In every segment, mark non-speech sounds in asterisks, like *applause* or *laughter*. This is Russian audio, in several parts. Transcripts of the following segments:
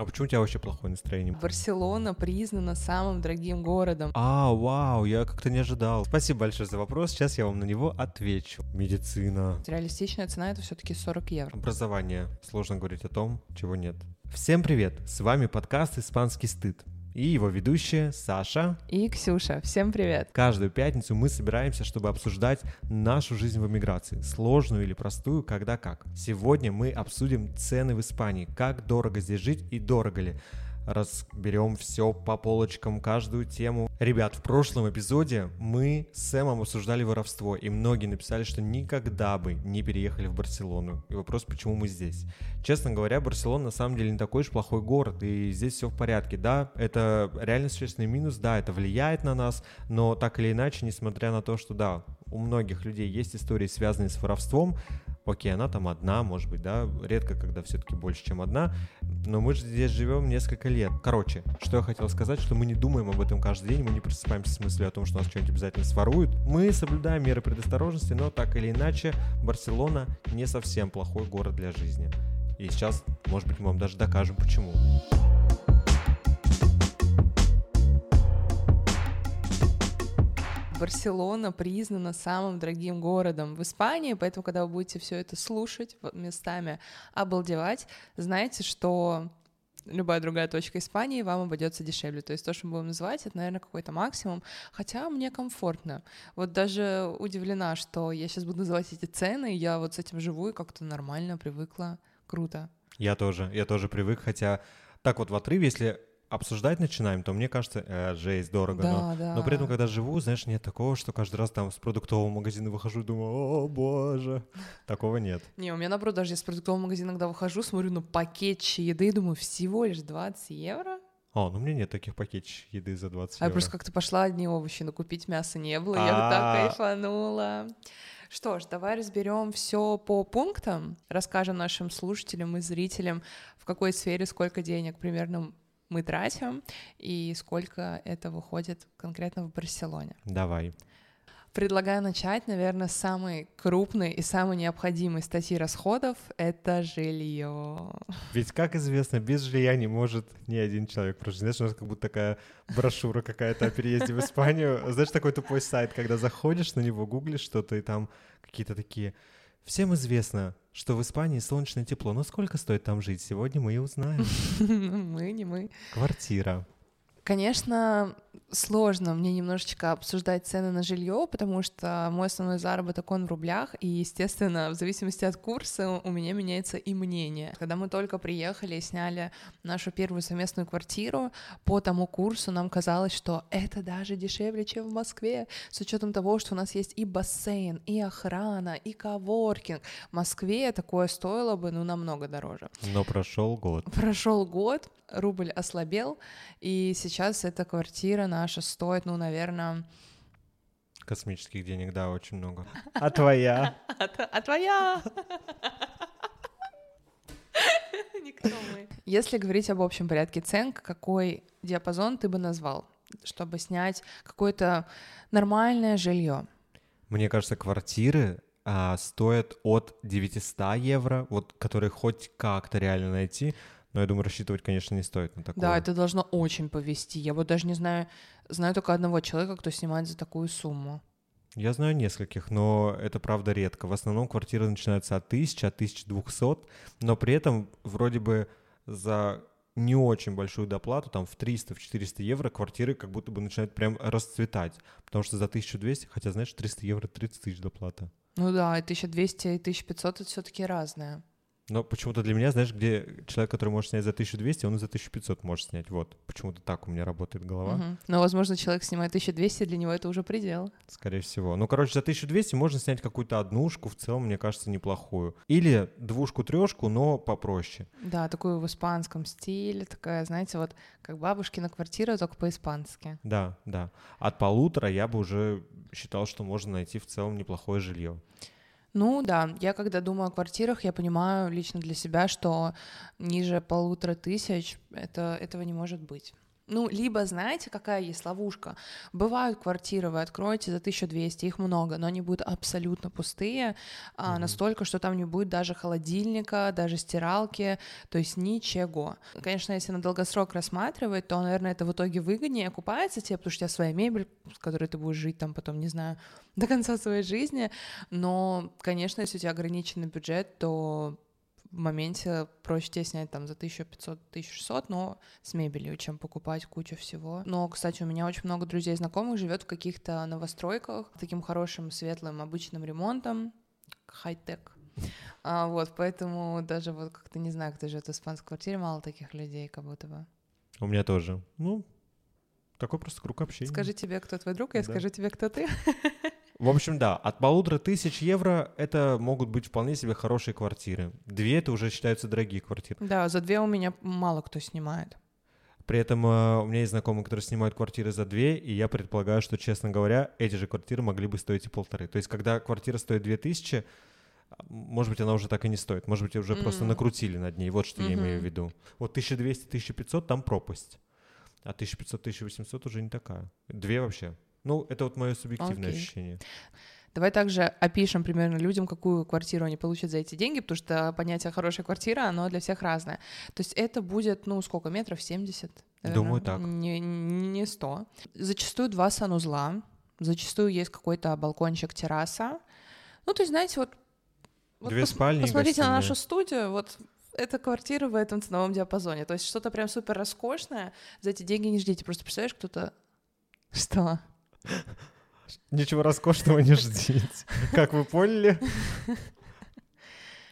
А почему у тебя вообще плохое настроение? Барселона признана самым дорогим городом. А, вау, я как-то не ожидал. Спасибо большое за вопрос, сейчас я вам на него отвечу. Медицина. Реалистичная цена это все-таки 40 евро. Образование. Сложно говорить о том, чего нет. Всем привет! С вами подкаст «Испанский стыд» и его ведущие Саша и Ксюша. Всем привет! Каждую пятницу мы собираемся, чтобы обсуждать нашу жизнь в эмиграции, сложную или простую, когда как. Сегодня мы обсудим цены в Испании, как дорого здесь жить и дорого ли разберем все по полочкам, каждую тему. Ребят, в прошлом эпизоде мы с Сэмом обсуждали воровство, и многие написали, что никогда бы не переехали в Барселону. И вопрос, почему мы здесь. Честно говоря, Барселона на самом деле не такой уж плохой город, и здесь все в порядке. Да, это реально существенный минус, да, это влияет на нас, но так или иначе, несмотря на то, что да, у многих людей есть истории, связанные с воровством, окей, она там одна, может быть, да, редко, когда все-таки больше, чем одна, но мы же здесь живем несколько лет. Короче, что я хотел сказать, что мы не думаем об этом каждый день, мы не просыпаемся с мыслью о том, что нас что-нибудь обязательно своруют. Мы соблюдаем меры предосторожности, но так или иначе, Барселона не совсем плохой город для жизни. И сейчас, может быть, мы вам даже докажем, почему. Барселона признана самым дорогим городом в Испании, поэтому, когда вы будете все это слушать, местами обалдевать, знаете, что любая другая точка Испании вам обойдется дешевле. То есть то, что мы будем называть, это, наверное, какой-то максимум. Хотя мне комфортно. Вот даже удивлена, что я сейчас буду называть эти цены, я вот с этим живу и как-то нормально привыкла. Круто. Я тоже, я тоже привык, хотя так вот в отрыве, если обсуждать начинаем, то мне кажется, э, жесть, дорого. Да, но, да. но при этом, когда живу, знаешь, нет такого, что каждый раз там с продуктового магазина выхожу и думаю, о боже, такого нет. Не, у меня наоборот, даже я с продуктового магазина, когда выхожу, смотрю на пакетчи еды и думаю, всего лишь 20 евро? А, ну у меня нет таких пакетчиков еды за 20 а евро. я просто как-то пошла одни овощи, но купить мясо не было, я вот так А. кайфанула. Что ж, давай разберем все по пунктам, расскажем нашим слушателям и зрителям, в какой сфере сколько денег примерно мы тратим и сколько это выходит конкретно в Барселоне. Давай. Предлагаю начать, наверное, с самой крупной и самой необходимой статьи расходов — это жилье. Ведь, как известно, без жилья не может ни один человек прожить. Знаешь, у нас как будто такая брошюра какая-то о переезде в Испанию. Знаешь, такой тупой сайт, когда заходишь на него, гуглишь что-то, и там какие-то такие... Всем известно, что в Испании солнечное тепло. Но сколько стоит там жить? Сегодня мы и узнаем. *laughs* Мы не мы. Квартира. Конечно, сложно мне немножечко обсуждать цены на жилье, потому что мой основной заработок он в рублях, и, естественно, в зависимости от курса у меня меняется и мнение. Когда мы только приехали и сняли нашу первую совместную квартиру, по тому курсу нам казалось, что это даже дешевле, чем в Москве, с учетом того, что у нас есть и бассейн, и охрана, и коворкинг. В Москве такое стоило бы, ну, намного дороже. Но прошел год. Прошел год, рубль ослабел, и сейчас эта квартира наша стоит, ну, наверное... Космических денег, да, очень много. А твоя? А, а твоя? Никто мы. Если говорить об общем порядке цен, какой диапазон ты бы назвал, чтобы снять какое-то нормальное жилье? Мне кажется, квартиры а, стоят от 900 евро, вот которые хоть как-то реально найти, но я думаю, рассчитывать, конечно, не стоит на такое. Да, это должно очень повести. Я вот даже не знаю, знаю только одного человека, кто снимает за такую сумму. Я знаю нескольких, но это правда редко. В основном квартиры начинаются от 1000, от 1200, но при этом вроде бы за не очень большую доплату, там в 300, в 400 евро квартиры как будто бы начинают прям расцветать, потому что за 1200, хотя, знаешь, 300 евро 30 тысяч доплата. Ну да, и 1200 и 1500 это все-таки разное. Но почему-то для меня, знаешь, где человек, который может снять за 1200, он и за 1500 может снять. Вот, почему-то так у меня работает голова. Мгм. Но, возможно, человек снимает 1200, для него это уже предел. Скорее всего. Ну, короче, за 1200 можно снять какую-то однушку, в целом, мне кажется, неплохую. Или двушку-трешку, но попроще. Да, такую в испанском стиле, такая, знаете, вот как бабушкина квартира, только по-испански. Да, да. От полутора я бы уже считал, что можно найти в целом неплохое жилье. Ну да, я когда думаю о квартирах, я понимаю лично для себя, что ниже полутора тысяч это, этого не может быть. Ну, либо, знаете, какая есть ловушка? Бывают квартиры, вы откроете за 1200, их много, но они будут абсолютно пустые, а, настолько, что там не будет даже холодильника, даже стиралки, то есть ничего. Конечно, если на долгосрок рассматривать, то, наверное, это в итоге выгоднее окупается тебе, потому что у тебя своя мебель, с которой ты будешь жить там потом, не знаю, *laughs* до конца своей жизни, но, конечно, если у тебя ограниченный бюджет, то в моменте проще тебе снять там за 1500-1600, но с мебелью, чем покупать кучу всего. Но, кстати, у меня очень много друзей знакомых живет в каких-то новостройках, таким хорошим, светлым, обычным ремонтом, хай-тек. А, вот, поэтому даже вот как-то не знаю, кто живет в испанской квартире, мало таких людей, как будто бы. У меня тоже. Ну, такой просто круг общения. Скажи тебе, кто твой друг, я Да. скажу тебе, кто ты. *laughs* В общем, да, от полутора тысяч евро это могут быть вполне себе хорошие квартиры. Две это уже считаются дорогие квартиры. Да, за две у меня мало кто снимает. При этом э, у меня есть знакомые, которые снимают квартиры за две, и я предполагаю, что, честно говоря, эти же квартиры могли бы стоить и полторы. То есть, когда квартира стоит две тысячи, может быть, она уже так и не стоит. Может быть, уже просто Мгм. накрутили над ней. Вот что я имею в виду. Вот 1200-1500 там пропасть. А 1500-1800 уже не такая. Две вообще. Ну, это вот мое субъективное Окей. ощущение. Давай также опишем примерно людям, какую квартиру они получат за эти деньги, потому что понятие хорошая квартира, оно для всех разное. То есть это будет, ну, сколько, метров 70? наверное? Думаю, так. Не, не 100. Зачастую два санузла, зачастую есть какой-то балкончик, терраса. Ну, то есть, знаете, вот... вот Две спальни и Посмотрите на нашу студию, вот это квартира в этом ценовом диапазоне. То есть что-то прям супер роскошное, за эти деньги не ждите. Просто представляешь, кто-то... *laughs* Что? Ничего роскошного не ждите. Как вы поняли?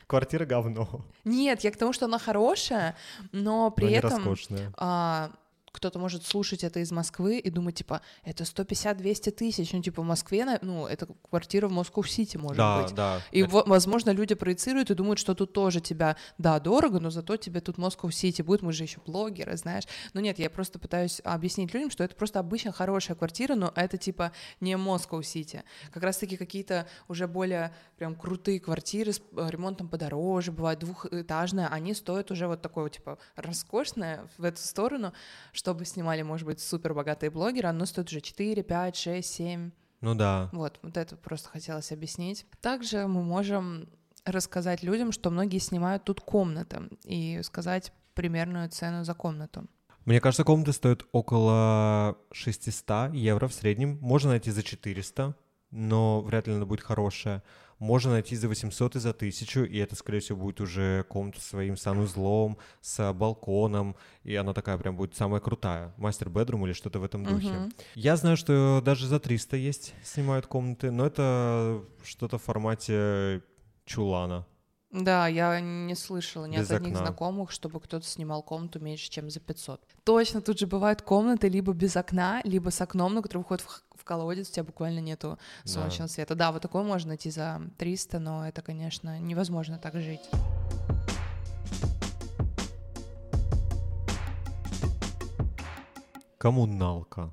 Квартира говно. Нет, я к тому, что она хорошая, но при но не этом роскошная. а, кто-то может слушать это из Москвы и думать, типа, это 150-200 тысяч, ну, типа, в Москве, ну, это квартира в Москва-Сити, может Да, быть. да. И, Это- во- возможно, люди проецируют и думают, что тут тоже тебя, да, дорого, но зато тебе тут Москва-Сити будет, мы же еще блогеры, знаешь. Но нет, я просто пытаюсь объяснить людям, что это просто обычно хорошая квартира, но это типа не Москва-Сити. Как раз-таки какие-то уже более прям крутые квартиры с э, ремонтом подороже, бывают двухэтажные, они стоят уже вот такое, типа, роскошное в эту сторону, чтобы снимали, может быть, супер богатые блогеры, оно стоит уже 4, 5, 6, 7. Ну да. Вот, вот это просто хотелось объяснить. Также мы можем рассказать людям, что многие снимают тут комнаты, и сказать примерную цену за комнату. Мне кажется, комната стоит около 600 евро в среднем. Можно найти за 400, но вряд ли она будет хорошая. Можно найти за 800 и за 1000, и это, скорее всего, будет уже комната со своим санузлом, с балконом, и она такая прям будет самая крутая. Мастер-бедрум или что-то в этом духе. Я знаю, что даже за 300 есть, снимают комнаты, но это что-то в формате чулана. Да, я не слышала ни Без от одних окна. знакомых, чтобы кто-то снимал комнату меньше, чем за 500. Точно, тут же бывают комнаты либо без окна, либо с окном, на который выходит в, в колодец, у тебя буквально нету Да. солнечного света. Да, вот такое можно найти за 300, но это, конечно, невозможно так жить. Коммуналка.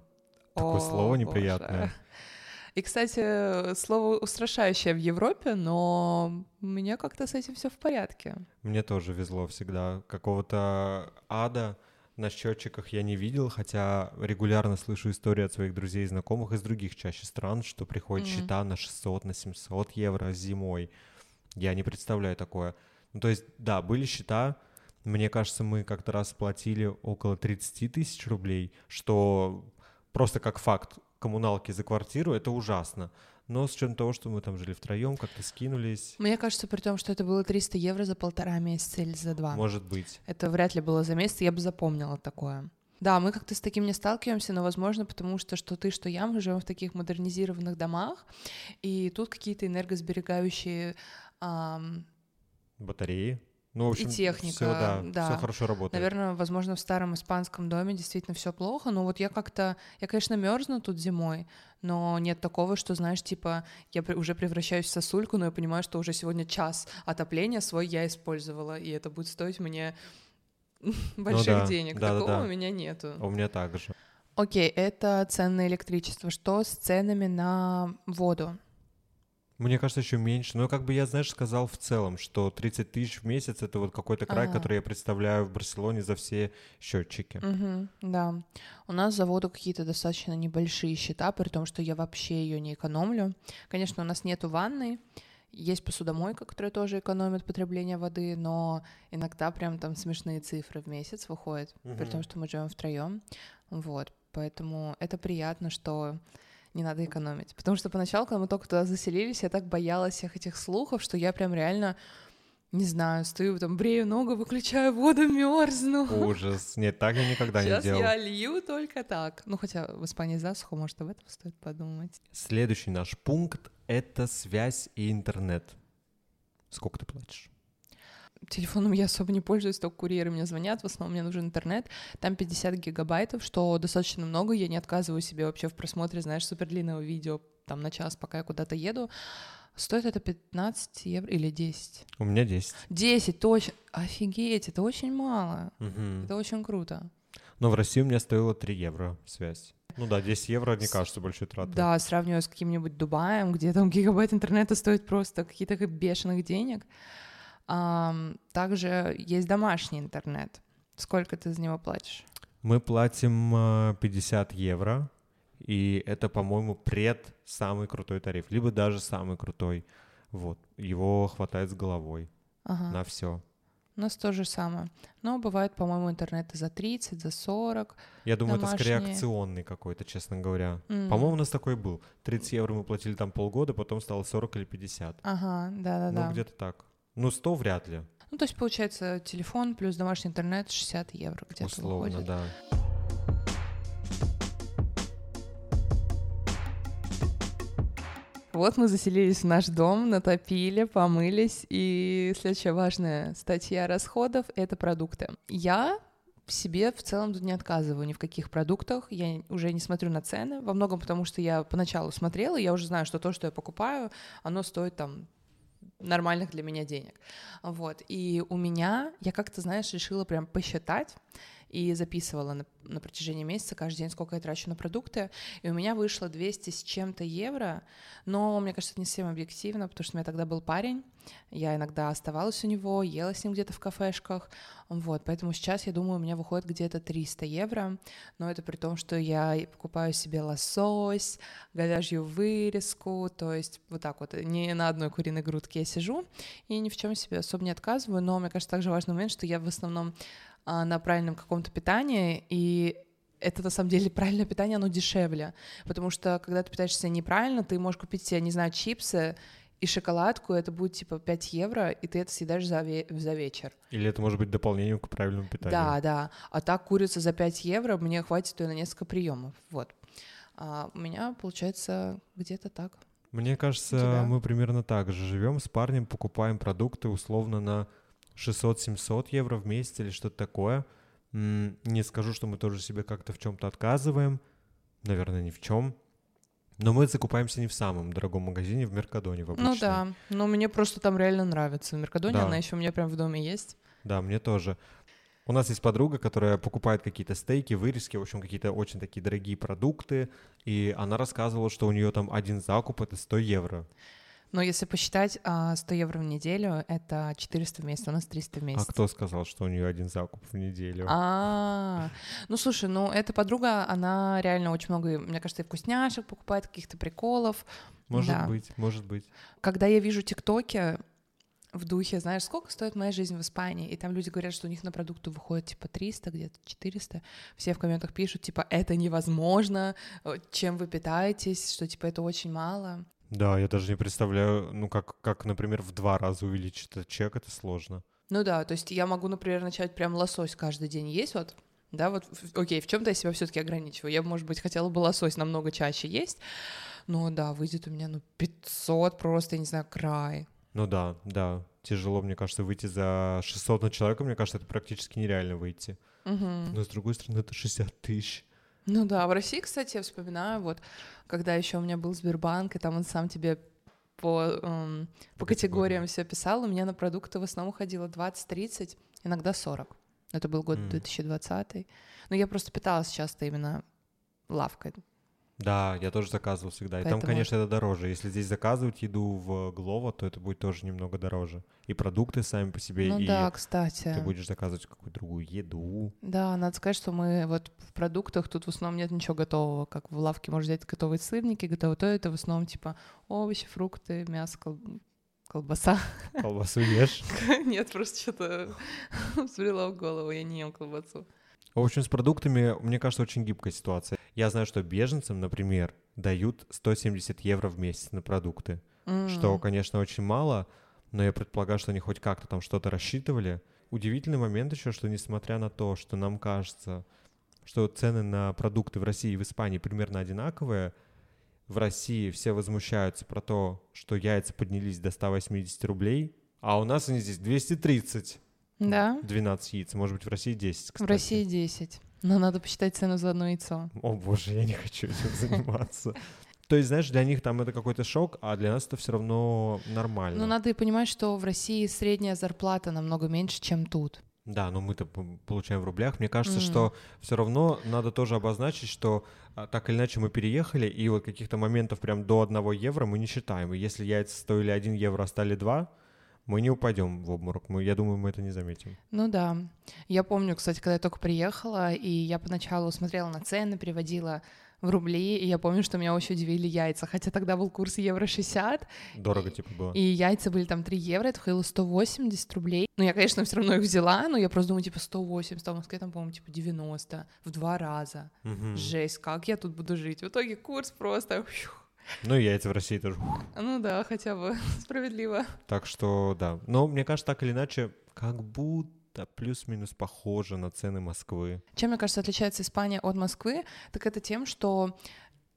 Такое О, слово боже. И, кстати, слово устрашающее в Европе, но у меня как-то с этим все в порядке. Мне тоже везло всегда. Какого-то ада на счетчиках я не видел, хотя регулярно слышу истории от своих друзей и знакомых из других чаще стран, что приходят Мгм. счета на 600, на 700 евро зимой. Я не представляю такое. Ну, то есть, да, были счета, мне кажется, мы как-то раз платили около 30 тысяч рублей, что просто как факт коммуналки за квартиру, это ужасно. Но с учетом того, что мы там жили втроем, как-то скинулись, Мне кажется, при том, что это было 300 евро за полтора месяца или за два. может быть. Это вряд ли было за месяц, я бы запомнила такое. Да, мы как-то с таким не сталкиваемся, но, возможно, потому что что ты, что я, мы живем в таких модернизированных домах, и тут какие-то энергосберегающие ам, Батареи. Ну, в общем, техника, всё, да, да. все хорошо работает. Наверное, возможно, в старом испанском доме действительно все плохо, но вот я как-то, я, конечно, мерзну тут зимой, но нет такого, что, знаешь, типа, я уже превращаюсь в сосульку, но я понимаю, что уже сегодня час отопления свой я использовала, и это будет стоить мне *laughs* больших да, денег. да-да-да. Такого у меня нету. А У меня так же. Окей, это цены на электричество. Что с ценами на воду? Мне кажется, еще меньше. Но как бы я, знаешь, сказал в целом, что 30 тысяч в месяц это вот какой-то край, Ага. который я представляю в Барселоне за все счетчики. Мгм, да. У нас заводу какие-то достаточно небольшие счета, при том, что я вообще ее не экономлю. Конечно, у нас нету ванной, есть посудомойка, которая тоже экономит потребление воды, но иногда прям там смешные цифры в месяц выходят, при том, что мы живем втроем. Вот, поэтому это приятно, что не надо экономить. Потому что поначалу, когда мы только туда заселились, я так боялась всех этих слухов, что я прям реально, не знаю, стою там, брею ногу, выключаю воду, мерзну. Ужас. Нет, так я никогда не Сейчас делал. я лью только так. Ну, хотя в Испании засуха, может, об этом стоит подумать. Следующий наш пункт — это связь и интернет. Сколько ты платишь? Телефоном я особо не пользуюсь, только курьеры мне звонят, в основном мне нужен интернет. Там 50 гигабайтов, что достаточно много, я не отказываю себе вообще в просмотре, знаешь, супер длинного видео, там на час, пока я куда-то еду. Стоит это 15 евро или 10? У меня 10. 10, точно. Офигеть, это очень мало. Мгм. Это очень круто. Но в России у меня стоило 3 евро связь. Ну да, 10 евро не кажется большой тратой. Да, сравнивая с каким-нибудь Дубаем, где там *laughs* гигабайт интернета стоит просто какие-то бешеных денег. Также есть домашний интернет. Сколько ты за него платишь? Мы платим э, 50 евро, и это, по-моему, пред самый крутой тариф, либо даже самый крутой. Вот, его хватает с головой Ага. на все. У нас то же самое. Но бывает, по-моему, интернет и за 30, за 40. Я думаю, это скорее Домашние. акционный какой-то, честно говоря. М. По-моему, у нас такой был. 30 евро мы платили там полгода, потом стало 40 или 50. Ага, да-да-да. Ну, где-то так. Ну, 100 вряд ли, Ну, то есть, получается, телефон плюс домашний интернет 60 евро где-то условно, выходит. да. Вот мы заселились в наш дом, натопили, помылись, и следующая важная статья расходов — это продукты. Я себе в целом тут не отказываю ни в каких продуктах, я уже не смотрю на цены, во многом потому, что я поначалу смотрела, я уже знаю, что то, что я покупаю, оно стоит там нормальных для меня денег. Вот. И у меня, я как-то, знаешь, решила прям посчитать и записывала на, на протяжении месяца каждый день, сколько я трачу на продукты. И у меня вышло 200 с чем-то евро, но мне кажется, это не совсем объективно, потому что у меня тогда был парень, я иногда оставалась у него, ела с ним где-то в кафешках, вот, поэтому сейчас, я думаю, у меня выходит где-то 300 евро, но это при том, что я покупаю себе лосось, говяжью вырезку, то есть вот так вот, не на одной куриной грудке я сижу и ни в чем себе особо не отказываю, но мне кажется, также важный момент, что я в основном на правильном каком-то питании, и это на самом деле *laughs* правильное питание, оно дешевле, потому что когда ты питаешься неправильно, ты можешь купить себе, не знаю, чипсы и шоколадку, это будет типа 5 евро, и ты это съедаешь за, ве- за вечер. Или это может быть дополнением к правильному питанию. Да, да. А так курица за 5 евро мне хватит ее на несколько приемов. Вот. А у меня получается где-то так. Мне кажется, мы примерно так же живем с парнем, покупаем продукты условно на 600-700 евро в месяц или что-то такое. Не скажу, что мы тоже себе как-то в чем-то отказываем. Наверное, ни в чем. Но мы закупаемся не в самом дорогом магазине, в Меркадоне в обычном. Ну да, но мне просто там реально нравится. В Меркадоне Да. она еще у меня прям в доме есть. Да, мне тоже. У нас есть подруга, которая покупает какие-то стейки, вырезки, в общем, какие-то очень такие дорогие продукты. И она рассказывала, что у нее там один закуп — это 100 евро. Но если посчитать, а, 100 евро в неделю — это 400 в месяц, у нас 300 в месяц. А кто сказал, что у нее один закуп в неделю? А, ну слушай, ну эта подруга, она реально очень много, мне кажется, и вкусняшек покупает, каких-то приколов. Может да. быть, может быть. Когда я вижу тиктоки в духе, знаешь, сколько стоит моя жизнь в Испании, и там люди говорят, что у них на продукты выходит типа 300, где-то 400, все в комментах пишут, типа, это невозможно, э, чем вы питаетесь, что типа это очень мало. Да, я даже не представляю, ну как, как, например, в два раза увеличить этот чек, это сложно. Ну да, то есть я могу, например, начать прям лосось каждый день есть, вот, да, вот, окей, в чем-то я себя все-таки ограничиваю. Я, может быть, хотела бы лосось намного чаще есть, но да, выйдет у меня, ну, 500 просто, я не знаю, край. Ну да, да, тяжело, мне кажется, выйти за 600 на человека, мне кажется, это практически нереально выйти. Мгм. Но с другой стороны, это 60 тысяч. Ну да, в России, кстати, я вспоминаю, вот, когда еще у меня был Сбербанк, и там он сам тебе по, эм, по категориям все писал, у меня на продукты в основном уходило 20-30, иногда 40. Это был год М. 2020. Но я просто питалась часто именно лавкой. Да, я тоже заказывал всегда. И там, Поэтому- конечно, это дороже. Если здесь заказывать еду в Глово, то это будет тоже немного дороже. И продукты сами по себе, Ну и да, кстати. ты будешь заказывать какую-то другую еду. Да, надо сказать, что мы вот в продуктах тут в основном нет ничего готового, как в лавке можно взять готовые сырники, готовое то, это в основном типа овощи, фрукты, мясо, кол- колбаса. Колбасу ешь. *laughs* Нет, просто что-то *laughs* взбрело в голову, я не ем колбасу. В общем, с продуктами, мне кажется, очень гибкая ситуация. Я знаю, что беженцам, например, дают 170 евро в месяц на продукты, что, М. конечно, очень мало, но я предполагаю, что они хоть как-то там что-то рассчитывали. Удивительный момент еще, что несмотря на то, что нам кажется, что цены на продукты в России и в Испании примерно одинаковые, в России все возмущаются про то, что яйца поднялись до 180 рублей, а у нас они здесь 230. Да, 12 яиц, может быть, в России 10, в кстати. России 10. Но надо посчитать цену за одно яйцо. О боже, я не хочу этим *laughs* заниматься. То есть, знаешь, для них там это какой-то шок, а для нас это все равно нормально. Но надо и понимать, что в России средняя зарплата намного меньше, чем тут. Да, но мы-то получаем в рублях. Мне кажется, М. что все равно надо тоже обозначить, что а, так или иначе мы переехали, и вот каких-то моментов прям до 1 евро мы не считаем. И если яйца стоили 1 евро, а стали 2, мы не упадем в обморок. Мы, я думаю, мы это не заметим. Ну да. Я помню, кстати, когда я только приехала, и я поначалу смотрела на цены, переводила в рубли, и я помню, что меня очень удивили яйца, хотя тогда был курс евро 60, Дорого, типа, было. и яйца были там 3 евро, это выходило 180 рублей. Ну, я, конечно, все равно их взяла, но я просто думаю, типа, 180, а в Москве там, по-моему, типа 90, в два раза. Мгм. Жесть, как я тут буду жить? В итоге курс просто... фью. Ну и яйца в России тоже. Ну да, хотя бы *laughs* справедливо. Так что, да. Но мне кажется, так или иначе, как будто плюс-минус похоже на цены Москвы. Чем, мне кажется, отличается Испания от Москвы, так это тем, что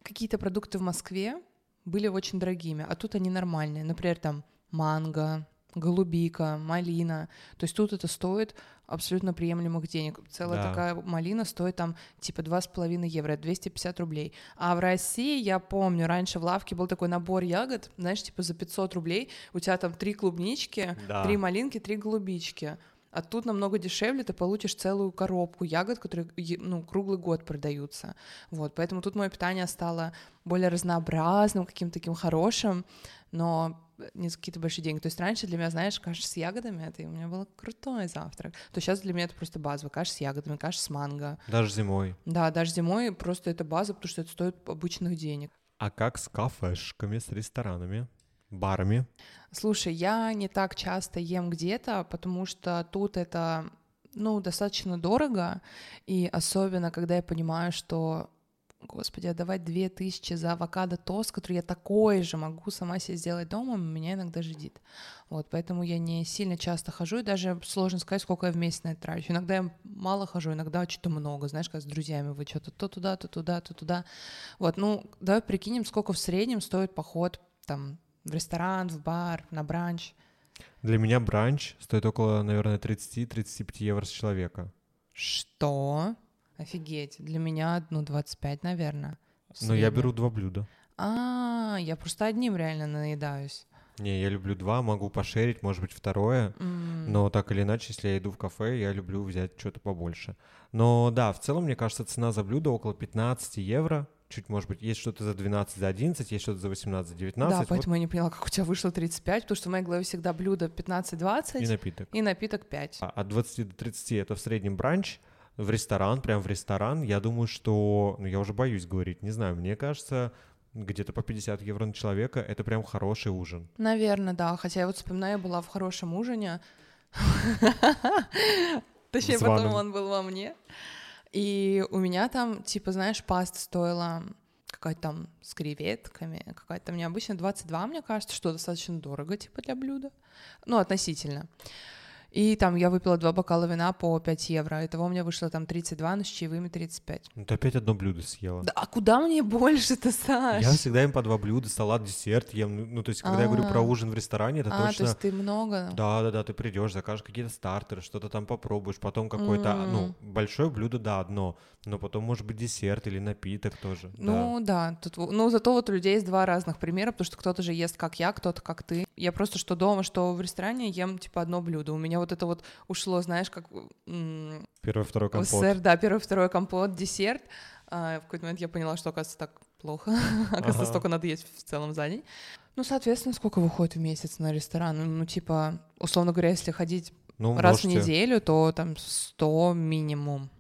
какие-то продукты в Москве были очень дорогими, а тут они нормальные. Например, там манго, голубика, малина. То есть тут это стоит абсолютно приемлемых денег. Целая Да. такая малина стоит там типа 2,5 евро, это 250 рублей. А в России, я помню, раньше в лавке был такой набор ягод, знаешь, типа за 500 рублей у тебя там три клубнички, Да. три малинки, три голубички. А тут намного дешевле, ты получишь целую коробку ягод, которые ну, круглый год продаются. Вот, поэтому тут мое питание стало более разнообразным, каким-то таким хорошим, но не за какие-то большие деньги. То есть раньше для меня, знаешь, каша с ягодами, это у меня был крутой завтрак. То сейчас для меня это просто базовая каша с ягодами, каша с манго. Даже зимой. Да, даже зимой просто это база, потому что это стоит обычных денег. А как с кафешками, с ресторанами, барами? Слушай, я не так часто ем где-то, потому что тут это, ну, достаточно дорого, и особенно, когда я понимаю, что, господи, отдавать две тысячи за авокадо тост, который я такой же могу сама себе сделать дома, меня иногда ждит. Вот, поэтому я не сильно часто хожу, и даже сложно сказать, сколько я в месяц на это трачу. Иногда я мало хожу, иногда что-то много, знаешь, как с друзьями вы что-то то туда, то туда, то туда. Вот, ну, давай прикинем, сколько в среднем стоит поход там в ресторан, в бар, на бранч. Для меня бранч стоит около, наверное, 30-35 евро с человека. Что? Офигеть. Для меня, ну, 25, наверное. Но я беру два блюда. А, я просто одним реально наедаюсь. Не, я люблю два, могу пошерить, может быть, второе. М, Но так или иначе, если я иду в кафе, я люблю взять что-то побольше. Но да, в целом, мне кажется, цена за блюдо около 15 евро. Чуть, может быть, есть что-то за 12, за 11, есть что-то за 18, за 19. Да, вот, поэтому я не поняла, как у тебя вышло 35, потому что в моей голове всегда блюдо 15-20 и напиток. и напиток 5. А От 20 до 30 это в среднем бранч. В ресторан, прям в ресторан, я думаю, что... Ну, я уже боюсь говорить, не знаю, мне кажется, где-то по 50 евро на человека это прям хороший ужин. Наверное, да. Хотя я вот вспоминаю, я была в хорошем ужине. *laughs* Точнее, потом он был во мне. И у меня там, типа, знаешь, паста стоила какая-то там с креветками, какая-то там необычная, 22, мне кажется, что достаточно дорого, типа, для блюда. Ну, относительно. И там я выпила два бокала вина по 5 евро. Итого у меня вышло там 32, но с чаевыми 35. Ну, ты опять одно блюдо съела. Да, а куда мне больше-то, Саш? Я всегда им по два блюда, салат, десерт ем. Ну, Ну, то есть, когда я говорю про А. ужин в ресторане, это а, то точно... есть ты много? Да, да, да, ты придешь, закажешь какие-то стартеры, что-то там попробуешь, потом какое-то, М. ну, большое блюдо, да, одно, но потом может быть десерт или напиток тоже. да. Ну да, тут, в- ну зато вот у людей есть два разных примера, потому что кто-то же ест как я, кто-то как ты. Я просто что дома, что в ресторане ем типа одно блюдо. У меня вот это вот ушло, знаешь, как Первый, второй в компот. СССР, да, первый, второй компот, десерт. А, в какой-то момент я поняла, что, оказывается, так плохо. *laughs* Оказывается, Ага. столько надо есть в целом за день. Ну, соответственно, сколько выходит в месяц на ресторан? Ну, ну, типа, условно говоря, если ходить Ну, раз в можете- неделю, то там 100 минимум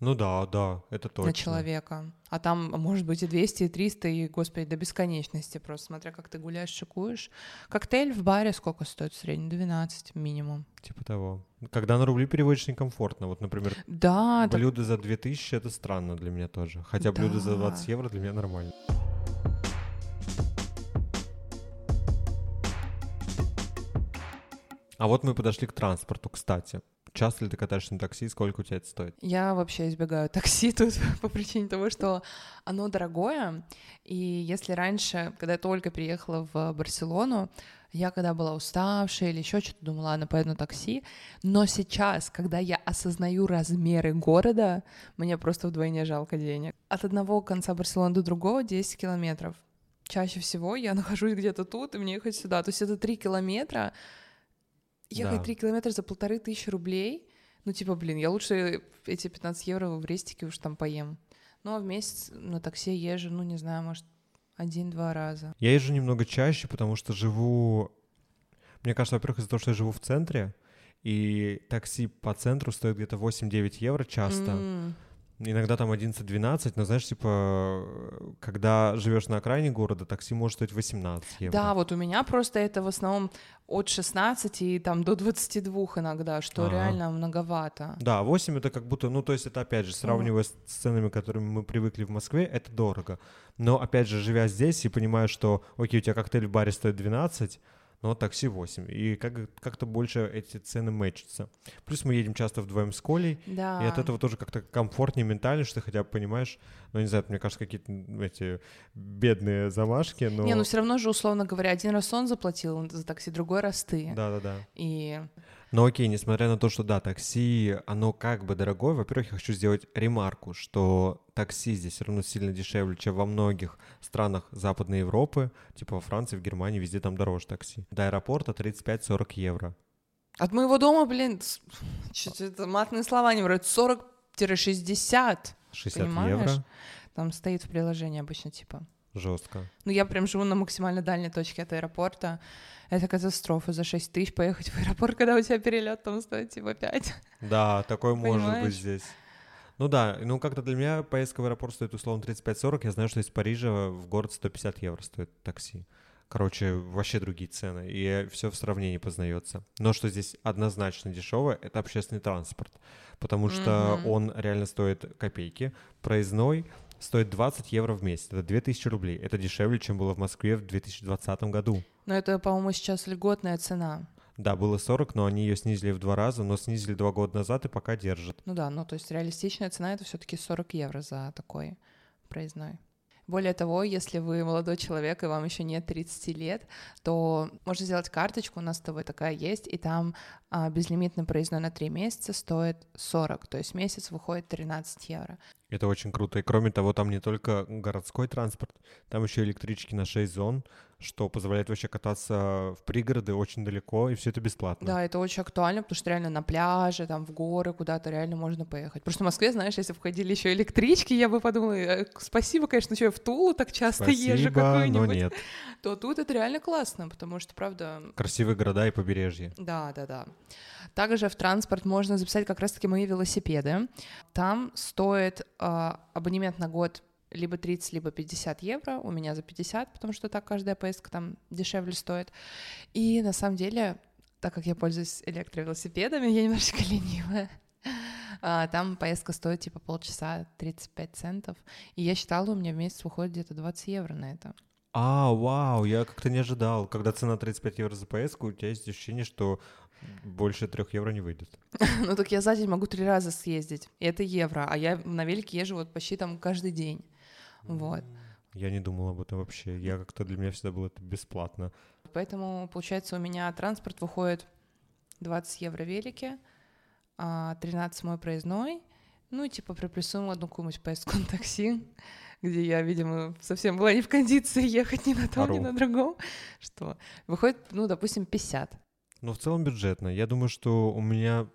Ну да, да, это точно. на человека. А там, может быть, и 200, и 300, и, господи, до бесконечности просто, смотря как ты гуляешь, шикуешь. Коктейль в баре сколько стоит в среднем? 12 минимум. Типа того. Когда на рубли переводишь некомфортно. Вот, например, Да, так блюдо за 2000 это странно для меня тоже. Хотя блюдо за Да. 20 евро для меня нормально. А вот мы подошли к транспорту, кстати. Часто ли ты катаешься на такси, сколько у тебя это стоит? Я вообще избегаю такси *laughs* тут по причине того, что оно дорогое. И если раньше, когда я только приехала в Барселону, я когда была уставшая или еще что-то думала, ладно, поеду на такси. Но сейчас, когда я осознаю размеры города, мне просто вдвойне жалко денег. От одного конца Барселоны до другого 10 километров. Чаще всего я нахожусь где-то тут, и мне ехать сюда. То есть это 3 километра. Ехать Да. 3 километра за полторы тысячи рублей. Ну, типа, блин, я лучше эти 15 евро в рестике уж там поем. Ну, а в месяц на такси езжу, ну, не знаю, может, один-два раза. Я езжу немного чаще, потому что живу... Мне кажется, во-первых, из-за того, что я живу в центре, и такси по центру стоит где-то 8-9 евро часто. М, Иногда там 11-12, но знаешь, типа, когда живешь на окраине города, такси может стоить 18 евро. Да, вот у меня просто это в основном от 16 и там до 22 иногда, что Ага. реально многовато. Да, 8 это как будто, ну, то есть это, опять же, сравнивая с ценами, которыми мы привыкли в Москве, это дорого. Но, опять же, живя здесь и понимая, что, окей, у тебя коктейль в баре стоит 12, но такси 8. И как, как-то больше эти цены мэчатся. Плюс мы едем часто вдвоем с Колей, Да. и от этого тоже как-то комфортнее ментально, что ты хотя бы понимаешь, ну, не знаю, мне кажется, какие-то эти бедные замашки, но... Не, ну все равно же, условно говоря, один раз он заплатил за такси, другой раз ты. Да-да-да. И Но окей, несмотря на то, что да, такси, оно как бы дорогое, во-первых, я хочу сделать ремарку, что такси здесь все равно сильно дешевле, чем во многих странах Западной Европы, типа во Франции, в Германии, везде там дороже такси. До аэропорта 35-40 евро. от моего дома, блин, что-то матные слова не вроде 40-60. 60 Понимаешь? евро. Там стоит в приложении обычно, типа. Жестко. Ну, я прям живу на максимально дальней точке от аэропорта. Это катастрофа за 6 тысяч поехать в аэропорт, когда у тебя перелет там стоит типа 5. Да, такое может быть здесь. Ну да, ну как-то для меня поездка в аэропорт стоит условно 35-40. Я знаю, что из Парижа в город 150 евро стоит такси. Короче, вообще другие цены, и все в сравнении познается. Но что здесь однозначно дешевое, это общественный транспорт, потому что Мгм. он реально стоит копейки. Проездной стоит 20 евро в месяц, это 2000 рублей. Это дешевле, чем было в Москве в 2020 году. Но это, по-моему, сейчас льготная цена. Да, было 40, но они ее снизили в два раза, но снизили два года назад и пока держат. Ну да, ну то есть реалистичная цена это все-таки 40 евро за такой проездной. Более того, если вы молодой человек и вам еще нет 30 лет, то можно сделать карточку, у нас с тобой такая есть, и там а, безлимитный проездной на 3 месяца стоит 40, то есть месяц выходит 13 евро. Это очень круто. И кроме того, там не только городской транспорт, там еще электрички на 6 зон, что позволяет вообще кататься в пригороды очень далеко, и все это бесплатно. Да, это очень актуально, потому что реально на пляже, там в горы куда-то реально можно поехать. Просто в Москве, знаешь, если входили еще электрички, я бы подумала, «Э, спасибо, конечно, что я в Тулу так часто езжу Спасибо, но какую-нибудь. нет. То тут это реально классно, потому что, правда, Красивые города и побережье. Да, да, да. Также в транспорт можно записать как раз-таки мои велосипеды. Там стоит абонемент на год либо 30, либо 50 евро. У меня за 50, потому что так каждая поездка там дешевле стоит. И на самом деле, так как я пользуюсь электровелосипедами, *laughs* я немножечко ленивая. А, Там поездка стоит типа полчаса 35 центов. И я считала, у меня в месяц выходит где-то 20 евро на это. А, вау, я как-то не ожидал. Когда цена 35 евро за поездку, у тебя есть ощущение, что больше трех евро не выйдет. *laughs* Ну так я за день могу три раза съездить, и это евро, а я на велике езжу вот почти там каждый день. Вот. Я не думал об этом вообще. Я как-то для меня всегда было это бесплатно. Поэтому, получается, у меня транспорт выходит 20 евро велики, а 13 мой проездной, ну типа приплюсуем одну какую-нибудь поездку на такси, где я, видимо, совсем была не в кондиции *laughs* ехать ни на том, ни Ору. на другом, что выходит, ну, допустим, 50. Но в целом бюджетно. Я думаю, что у меня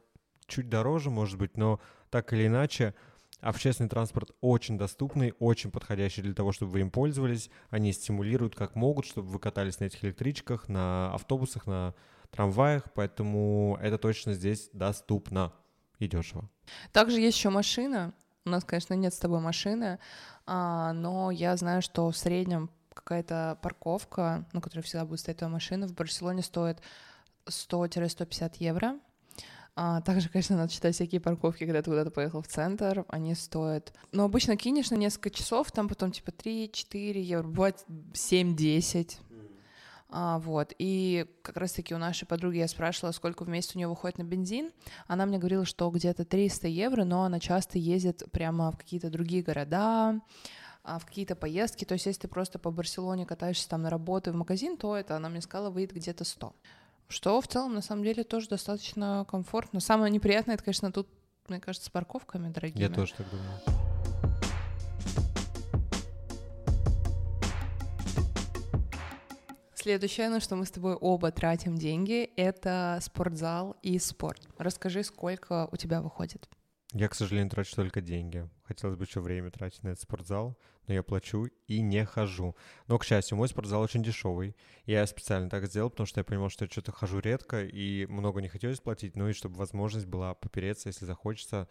чуть дороже, может быть, но так или иначе, Общественный транспорт очень доступный, очень подходящий для того, чтобы вы им пользовались. Они стимулируют как могут, чтобы вы катались на этих электричках, на автобусах, на трамваях, поэтому это точно здесь доступно и дешево. Также есть еще машина. У нас, конечно, нет с тобой машины, а, но я знаю, что в среднем какая-то парковка, на которой всегда будет стоять твоя машина, в Барселоне стоит 100-150 евро. А, также, конечно, надо считать всякие парковки, когда ты куда-то поехал в центр, они стоят... Но обычно кинешь на несколько часов, там потом типа 3-4 евро, бывает 7-10. А, вот, и как раз-таки у нашей подруги я спрашивала, сколько в месяц у нее выходит на бензин. Она мне говорила, что где-то 300 евро, но она часто ездит прямо в какие-то другие города, а, в какие-то поездки. То есть, если ты просто по Барселоне катаешься там на работу и в магазин, то это, она мне сказала, выйдет где-то 100. Что в целом, на самом деле, тоже достаточно комфортно. Самое неприятное, это, конечно, тут, мне кажется, с парковками дорогими. Я тоже так думаю. Следующее, на что мы с тобой оба тратим деньги, это спортзал и спорт. Расскажи, сколько у тебя выходит? Я, к сожалению, трачу только деньги. Хотелось бы еще время тратить на этот спортзал, но я плачу и не хожу. Но, к счастью, мой спортзал очень дешевый. Я специально так сделал, потому что я понимал, что я что-то хожу редко, и много не хотелось платить, ну и чтобы возможность была попереться, если захочется.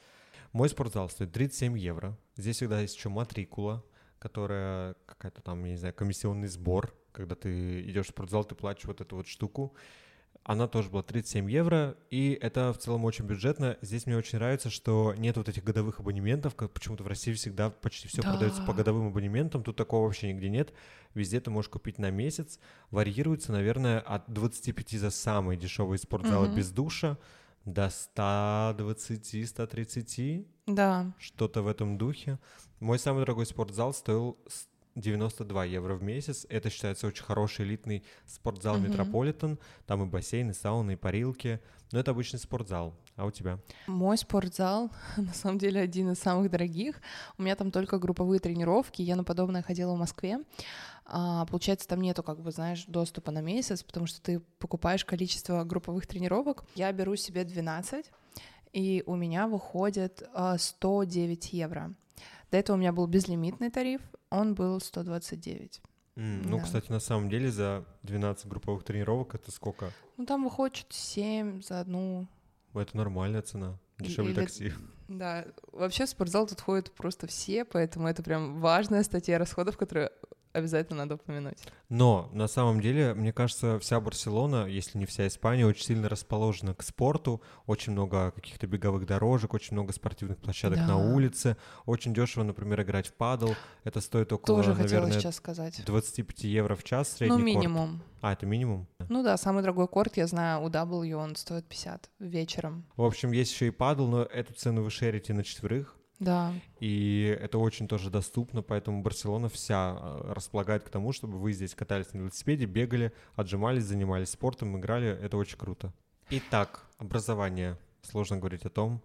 Мой спортзал стоит 37 евро. Здесь всегда есть еще матрикула, которая какая-то там, я не знаю, комиссионный сбор, когда ты идешь в спортзал, ты платишь вот эту вот штуку. Она тоже была 37 евро, и это в целом очень бюджетно. Здесь мне очень нравится, что нет вот этих годовых абонементов, как почему-то в России всегда почти все да. продается по годовым абонементам, тут такого вообще нигде нет. Везде ты можешь купить на месяц. Варьируется, наверное, от 25 за самые дешевые спортзалы угу. без душа до 120-130. Да. Что-то в этом духе. Мой самый дорогой спортзал стоил 92 евро в месяц. Это считается очень хороший элитный спортзал uh-huh. Метрополитен. Там и бассейн, и сауны, и парилки. Но это обычный спортзал. А у тебя? Мой спортзал, *laughs* на самом деле, один из самых дорогих. У меня там только групповые тренировки. Я на подобное ходила в Москве. А, получается, там нету, как бы, знаешь, доступа на месяц, потому что ты покупаешь количество групповых тренировок. Я беру себе 12, и у меня выходит 109 а, евро. До этого у меня был безлимитный тариф, он был 129. Mm, ну, да. кстати, на самом деле за 12 групповых тренировок это сколько? Ну, там выходит 7 за одну. Это нормальная цена. Дешевле Или... такси. Да, вообще в спортзал тут ходят просто все, поэтому это прям важная статья расходов, которая обязательно надо упомянуть. Но на самом деле, мне кажется, вся Барселона, если не вся Испания, очень сильно расположена к спорту. Очень много каких-то беговых дорожек, очень много спортивных площадок да. на улице. Очень дешево, например, играть в падл. Это стоит около, Тоже наверное, сейчас сказать. 25 евро в час средний Ну, минимум. Корт. А, это минимум? Ну да, самый дорогой корт, я знаю, у W он стоит 50 вечером. В общем, есть еще и падл, но эту цену вы шерите на четверых. Да. И это очень тоже доступно, поэтому Барселона вся э, располагает к тому, чтобы вы здесь катались на велосипеде, бегали, отжимались, занимались спортом, играли. Это очень круто. Итак, образование. Сложно говорить о том,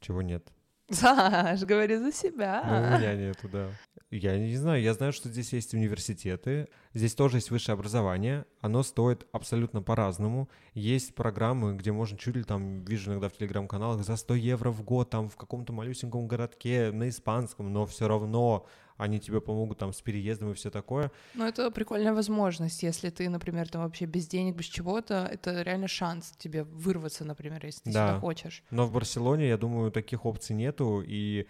чего нет. Саш, говори за себя. Ну, у меня нету, да. Я не знаю, я знаю, что здесь есть университеты, здесь тоже есть высшее образование, оно стоит абсолютно по-разному. Есть программы, где можно чуть ли там, вижу иногда в телеграм-каналах, за 100 евро в год там в каком-то малюсеньком городке на испанском, но все равно они тебе помогут там с переездом и все такое. Ну, это прикольная возможность, если ты, например, там вообще без денег, без чего-то, это реально шанс тебе вырваться, например, если ты да. сюда хочешь. Но в Барселоне, я думаю, таких опций нету, и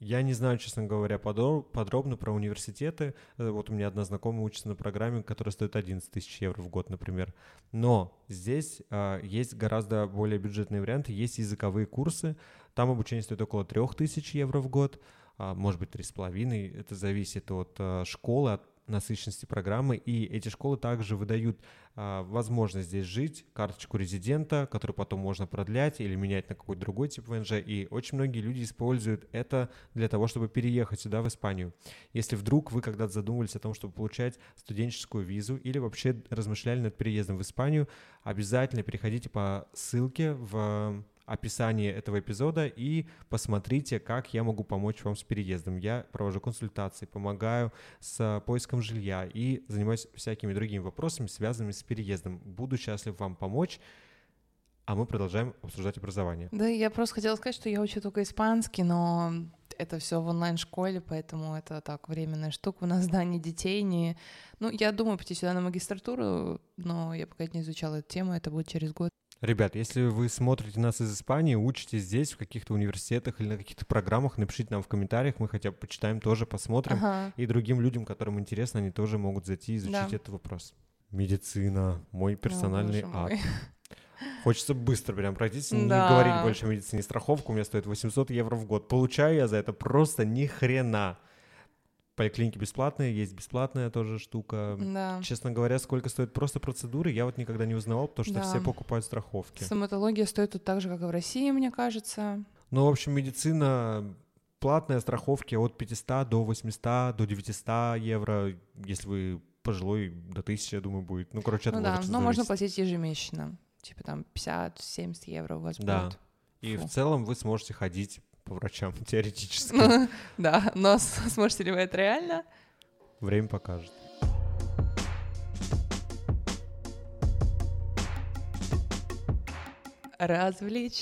я не знаю, честно говоря, подробно про университеты. Э, вот у меня одна знакомая учится на программе, которая стоит 11 тысяч евро в год, например. Но здесь а, есть гораздо более бюджетные варианты. Есть языковые курсы. Там обучение стоит около 3 тысяч евро в год. А, может быть, три с половиной. Это зависит от а, школы, от насыщенности программы. И эти школы также выдают а, возможность здесь жить, карточку резидента, которую потом можно продлять или менять на какой-то другой тип ВНЖ. И очень многие люди используют это для того, чтобы переехать сюда, в Испанию. Если вдруг вы когда-то задумывались о том, чтобы получать студенческую визу или вообще размышляли над переездом в Испанию, обязательно переходите по ссылке в описании этого эпизода и посмотрите, как я могу помочь вам с переездом. Я провожу консультации, помогаю с поиском жилья и занимаюсь всякими другими вопросами, связанными с переездом. Буду счастлив вам помочь. А мы продолжаем обсуждать образование. Да, я просто хотела сказать, что я учу только испанский, но это все в онлайн-школе, поэтому это так временная штука. У нас здании детей не... Ну, я думаю пойти сюда на магистратуру, но я пока не изучала эту тему, это будет через год. Ребят, если вы смотрите нас из Испании, учитесь здесь, в каких-то университетах или на каких-то программах, напишите нам в комментариях, мы хотя бы почитаем тоже, посмотрим. Ага. И другим людям, которым интересно, они тоже могут зайти и изучить Да. этот вопрос. Медицина, мой персональный боже ад. мой. *laughs* Хочется быстро прям пройтись, не Да. говорить больше о медицине. Страховка у меня стоит 800 евро в год. Получаю я за это просто ни хрена. Поликлиники бесплатные, есть бесплатная тоже штука. Да. Честно говоря, сколько стоят просто процедуры, я вот никогда не узнавал, потому что Да. все покупают страховки. Стоматология стоит тут так же, как и в России, мне кажется. Ну, в общем, медицина платная, страховки от 500 до 800, до 900 евро, если вы пожилой, до 1000, я думаю, будет. Ну, короче, от ну да, но можно платить ежемесячно. Типа там 50-70 евро у вас Да. будет. И Фу. в целом вы сможете ходить по врачам *laughs* теоретически. *laughs* Да, но сможете ли вы это реально? Время покажет.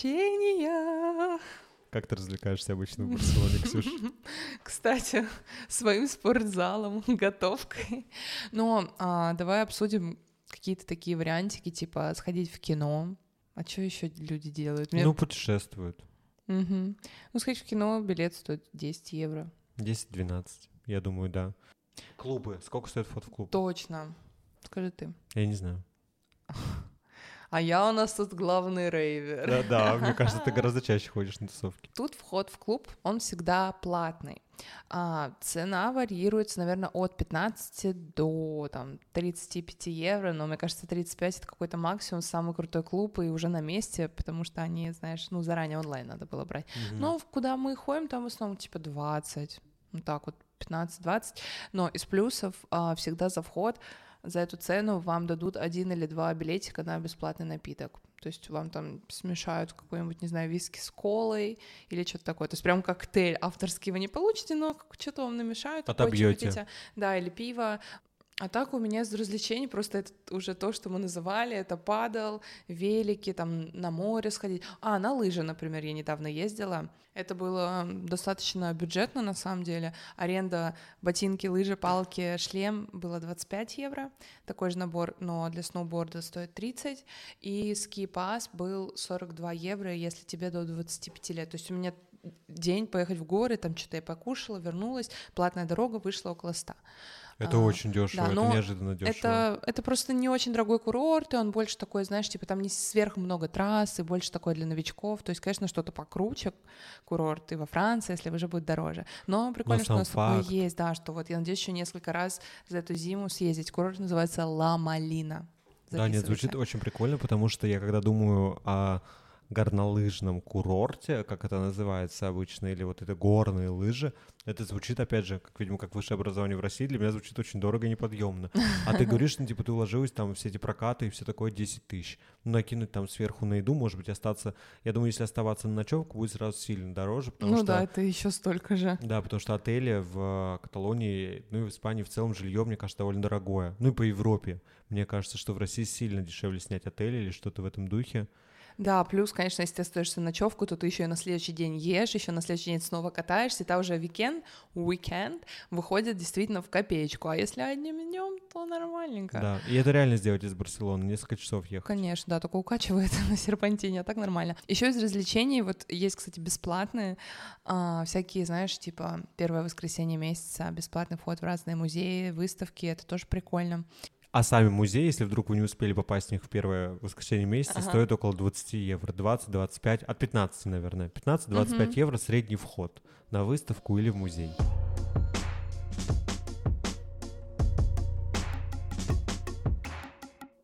Развлечения. Как ты развлекаешься обычно в *laughs* Барселоне, Ксюш? Кстати, своим спортзалом, готовкой. Но а, давай обсудим какие-то такие вариантики, типа сходить в кино. А что еще люди делают? Мне- Ну, путешествуют. Мгм. Ну, сходить в кино, билет стоит 10 евро. 10-12, я думаю, да. Клубы. Сколько стоит вход в клуб? Точно. Скажи ты. Я не знаю. *laughs* А я у нас тут главный рейвер. Да-да, мне *laughs* кажется, ты гораздо чаще ходишь на тусовки. Тут вход в клуб, он всегда платный. А, цена варьируется, наверное, от 15 до там, 35 евро, но мне кажется, 35 — это какой-то максимум, самый крутой клуб, и уже на месте, потому что они, знаешь, ну, заранее онлайн надо было брать. Мгм. Но куда мы ходим, там в основном типа 20, ну так вот, 15-20. Но из плюсов а, всегда за вход за эту цену вам дадут один или два билетика на бесплатный напиток. То есть вам там смешают какой-нибудь, не знаю, виски с колой или что-то такое. То есть прям коктейль авторский вы не получите, но что-то вам намешают. хотите. Да, или пиво. А так у меня из развлечений просто это уже то, что мы называли, это падал, велики, там на море сходить. А, на лыжи, например, я недавно ездила. Это было достаточно бюджетно на самом деле. Аренда ботинки, лыжи, палки, шлем было 25 евро. Такой же набор, но для сноуборда стоит 30. И ски-пас был 42 евро, если тебе до 25 лет. То есть у меня день поехать в горы, там что-то я покушала, вернулась, платная дорога вышла около 100. Это А, очень дешево, да, это но неожиданно дешево. Это, это просто не очень дорогой курорт, и он больше такой, знаешь, типа там не сверх много трасс, и больше такой для новичков. То есть, конечно, что-то покруче курорт и во Франции, если уже будет дороже. Но прикольно, что у нас такое факт. есть, да, что вот я надеюсь еще несколько раз за эту зиму съездить. Курорт называется Ла Малина. Да, нет, звучит очень прикольно, потому что я когда думаю о горнолыжном курорте, как это называется обычно, или вот это горные лыжи, это звучит, опять же, как, видимо, как высшее образование в России, для меня звучит очень дорого и неподъемно. А ты говоришь, ну, типа, ты уложилась, там, все эти прокаты и все такое 10 тысяч. Ну, накинуть там сверху на еду, может быть, остаться... Я думаю, если оставаться на ночевку, будет сразу сильно дороже, потому Ну что... да, это еще столько же. Да, потому что отели в Каталонии, ну и в Испании в целом жилье, мне кажется, довольно дорогое. Ну и по Европе. Мне кажется, что в России сильно дешевле снять отель или что-то в этом духе. Да, плюс, конечно, если ты остаешься ночевку, то ты еще и на следующий день ешь, еще на следующий день снова катаешься, и та уже weekend, weekend выходит действительно в копеечку. А если одним днем, то нормальненько. Да, и это реально сделать из Барселоны, несколько часов ехать. Конечно, да, только укачивает *laughs* на серпантине, а так нормально. Еще из развлечений, вот есть, кстати, бесплатные, а, всякие, знаешь, типа первое воскресенье месяца, бесплатный вход в разные музеи, выставки, это тоже прикольно. А сами музеи, если вдруг вы не успели попасть в них в первое воскресенье месяца, Ага. стоят около 20 евро. 20-25, от 15, наверное. 15-25 Мгм. евро средний вход на выставку или в музей.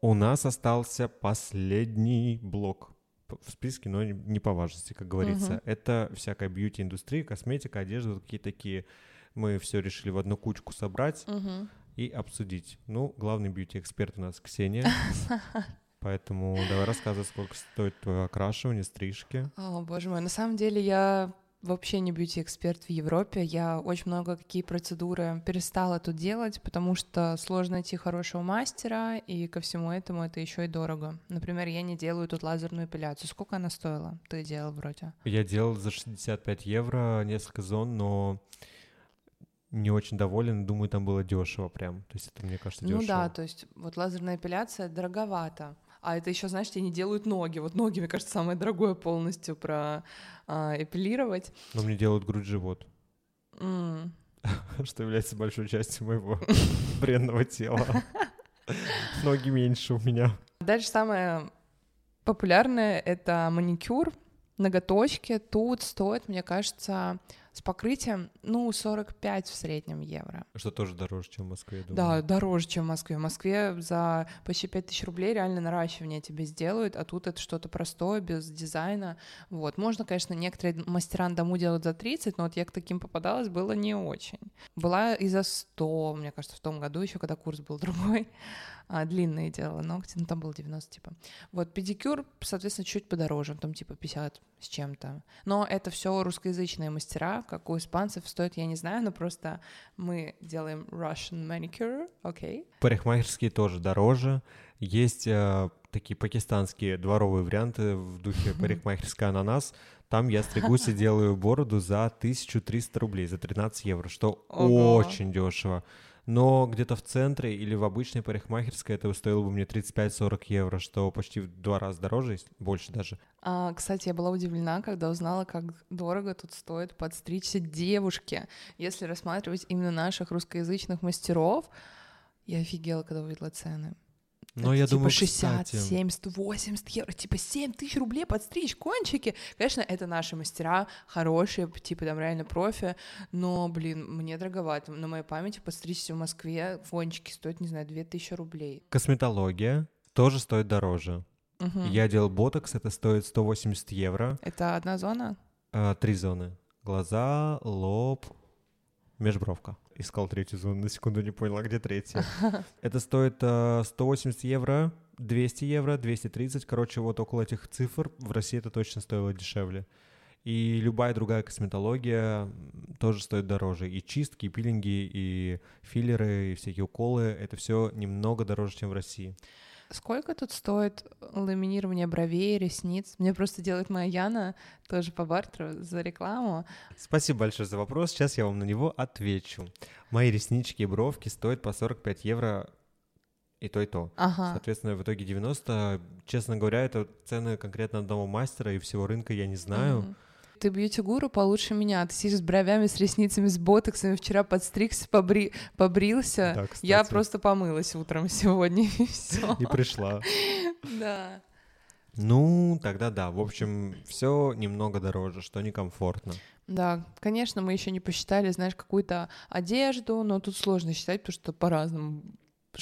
У нас остался последний блок в списке, но не- по важности, как говорится. Мгм. Это всякая бьюти-индустрия, косметика, одежда, вот какие такие. Мы все решили в одну кучку собрать Мгм. И обсудить. Ну, главный бьюти-эксперт у нас Ксения. *laughs* Поэтому давай рассказывай, сколько стоит твое окрашивание, стрижки. О, боже мой, на самом деле я вообще не бьюти-эксперт в Европе. Я очень много какие процедуры перестала тут делать, потому что сложно найти хорошего мастера, и ко всему этому это еще и дорого. Например, я не делаю тут лазерную эпиляцию. Сколько она стоила? Ты делал вроде. Я делал за 65 евро несколько зон, но не очень доволен, думаю, там было дешево прям. То есть это, мне кажется, дешево. Ну да, то есть вот лазерная эпиляция дороговато. А это еще, знаешь, тебе не делают ноги. Вот ноги, мне кажется, самое дорогое полностью про а, эпилировать. Но мне делают грудь живот. М. *laughs* Что является большой частью моего *laughs* бренного тела. *laughs* Ноги меньше у меня. Дальше самое популярное — это маникюр, ноготочки. Тут стоит, мне кажется, с покрытием, ну, 45 в среднем евро. Что тоже дороже, чем в Москве, я Да, думаю. дороже, чем в Москве. В Москве за почти 5000 рублей реально наращивание тебе сделают, а тут это что-то простое, без дизайна. Вот. Можно, конечно, некоторые мастера на дому делают за 30, но вот я к таким попадалась, было не очень. Была и за 100, мне кажется, в том году еще, когда курс был *laughs* другой. А, длинные делала ногти, ну там было 90 типа. Вот педикюр, соответственно, чуть подороже, там типа 50 с чем-то. Но это все русскоязычные мастера, как у испанцев стоит, я не знаю, но просто мы делаем Russian manicure, окей. Парикмахерские тоже дороже. Есть э, такие пакистанские дворовые варианты в духе *laughs* парикмахерская ананас. Там я стригусь и *laughs* делаю бороду за 1300 рублей, за 13 евро, что Ого. очень дешево. Но где-то в центре или в обычной парикмахерской это стоило бы мне 35-40 евро, что почти в два раза дороже, больше даже. А, кстати, я была удивлена, когда узнала, как дорого тут стоит подстричься девушке. Если рассматривать именно наших русскоязычных мастеров, я офигела, когда увидела цены. Но Это я типа думаю, 60, кстати, 70, 80 евро, типа 7 тысяч рублей подстричь кончики. Конечно, это наши мастера, хорошие, типа там реально профи, но, блин, мне дороговато. На моей памяти подстричься в Москве кончики стоят, не знаю, 2000 рублей. косметология тоже стоит дороже. Мгм. Я делал ботокс, это стоит 180 евро. Это одна зона? А, три зоны. Глаза, лоб, межбровка. Искал третью зону, на секунду не понял, а где третья? *laughs* Это стоит а, 180 евро, 200 евро, 230. Короче, вот около этих цифр в России это точно стоило дешевле. И любая другая косметология тоже стоит дороже. И чистки, и пилинги, и филлеры, и всякие уколы. Это все немного дороже, чем в России. Сколько тут стоит ламинирование бровей, ресниц? Мне просто делает моя Яна, тоже по бартеру, за рекламу. Спасибо большое за вопрос. Сейчас я вам на него отвечу. Мои реснички и бровки стоят по 45 евро и то, и то. Ага. Соответственно, в итоге 90. Честно говоря, это цены конкретно одного мастера и всего рынка я не знаю. Мгм. Ты бьюти-гуру получше меня. Ты сидишь с бровями, с ресницами, с ботоксами. Вчера подстригся, побри... побрился. Да, кстати. Я просто помылась утром сегодня, *laughs* и все. И пришла. Да. Ну, тогда да. В общем, все немного дороже, что некомфортно. Да, конечно, мы еще не посчитали, знаешь, какую-то одежду, но тут сложно считать, потому что по-разному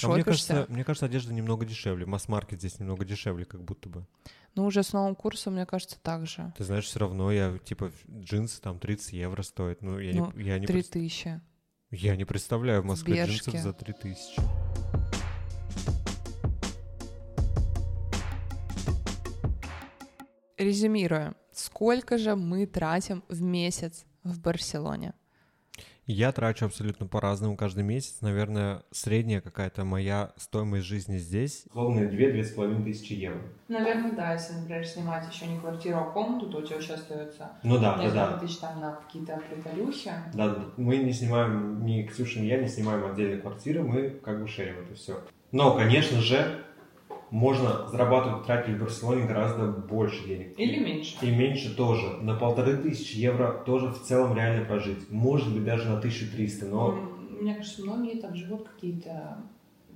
А мне кажется, мне кажется, одежда немного дешевле. Масс-маркет здесь немного дешевле, как будто бы. Ну, уже с новым курсом, мне кажется, так же. Ты знаешь, все равно я, типа, джинсы там 30 евро стоят. Ну, я Ну, не, я не, Три пред- тысячи. я не представляю в Москве джинсов Бершки. за 3000. Резюмируя, сколько же мы тратим в месяц в Барселоне? Я трачу абсолютно по-разному каждый месяц. Наверное, средняя какая-то моя стоимость жизни здесь. Условно, 2-2,5 тысячи евро. Наверное, да, если, например, снимать еще не квартиру, а комнату, то у тебя еще остается Ну да, да, несколько да. тысяч там на какие-то приколюхи. Да, да. мы не снимаем, ни Ксюша, ни я не снимаем отдельные квартиры, мы как бы шерим это все. Но, конечно же, можно зарабатывать, тратить в Барселоне гораздо больше денег. Или меньше. И меньше тоже. На полторы тысячи евро тоже в целом реально прожить. Может быть, даже на 1300, но... Мне кажется, многие так живут какие-то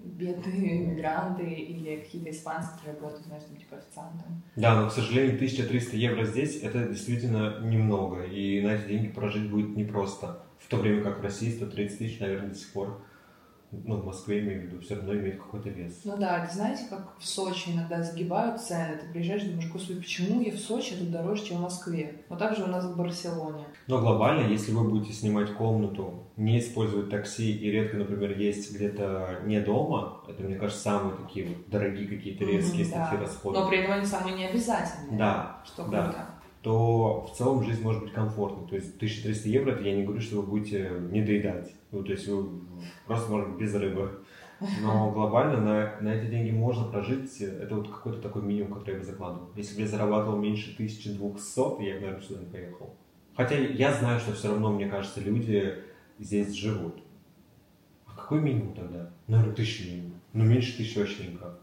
бедные *laughs* иммигранты или какие-то испанцы, которые работают, знаешь, там типа официантом. Да, но, к сожалению, 1300 евро здесь это действительно немного. И на эти деньги прожить будет непросто. В то время как в России 130 тысяч, наверное, до сих пор, ну, в Москве, имею в виду, все равно имеет какой-то вес. Ну да, это знаете, как в Сочи иногда загибают цены. Ты приезжаешь думаешь, господи, почему я в Сочи, а тут дороже, чем в Москве? Вот так же у нас в Барселоне. Но глобально, если вы будете снимать комнату, не использовать такси и редко, например, есть где-то не дома, это, мне кажется, самые такие вот дорогие какие-то резкие да. статьи расходов. Но при этом они самые необязательные. Да, Что да. То в целом жизнь может быть комфортной. То есть 1300 евро, это я не говорю, что вы будете не доедать. Ну, то есть вы просто, может быть, без рыбы. Но глобально на, на эти деньги можно прожить. Это вот какой-то такой минимум, который я бы закладывал. Если бы я зарабатывал меньше 1200, я бы, наверное, сюда не поехал. Хотя я знаю, что все равно, мне кажется, люди здесь живут. А какой минимум тогда? Наверное, тысяча минимум. Ну, меньше тысячи вообще никак.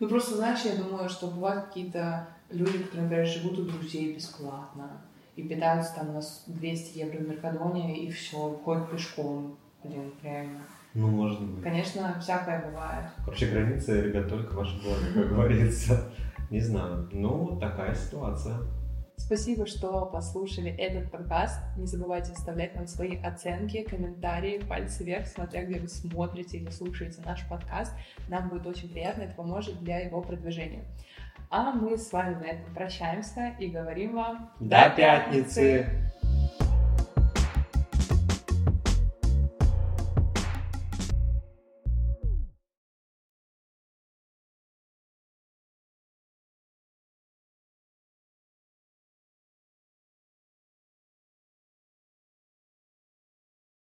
Ну, просто, знаешь, я думаю, что бывают какие-то люди, которые, например, живут у друзей бесплатно и питаются там на 200 евро в Меркадоне, и все, ходят пешком. Блин, реально. Ну, может быть. Конечно, всякое бывает. Короче, границы, ребят, только в вашей голове, как говорится. Не знаю. Ну, такая ситуация. Спасибо, что послушали этот подкаст. Не забывайте оставлять нам свои оценки, комментарии, пальцы вверх, смотря где вы смотрите или слушаете наш подкаст. Нам будет очень приятно, это поможет для его продвижения. А мы с вами на этом прощаемся и говорим вам до пятницы!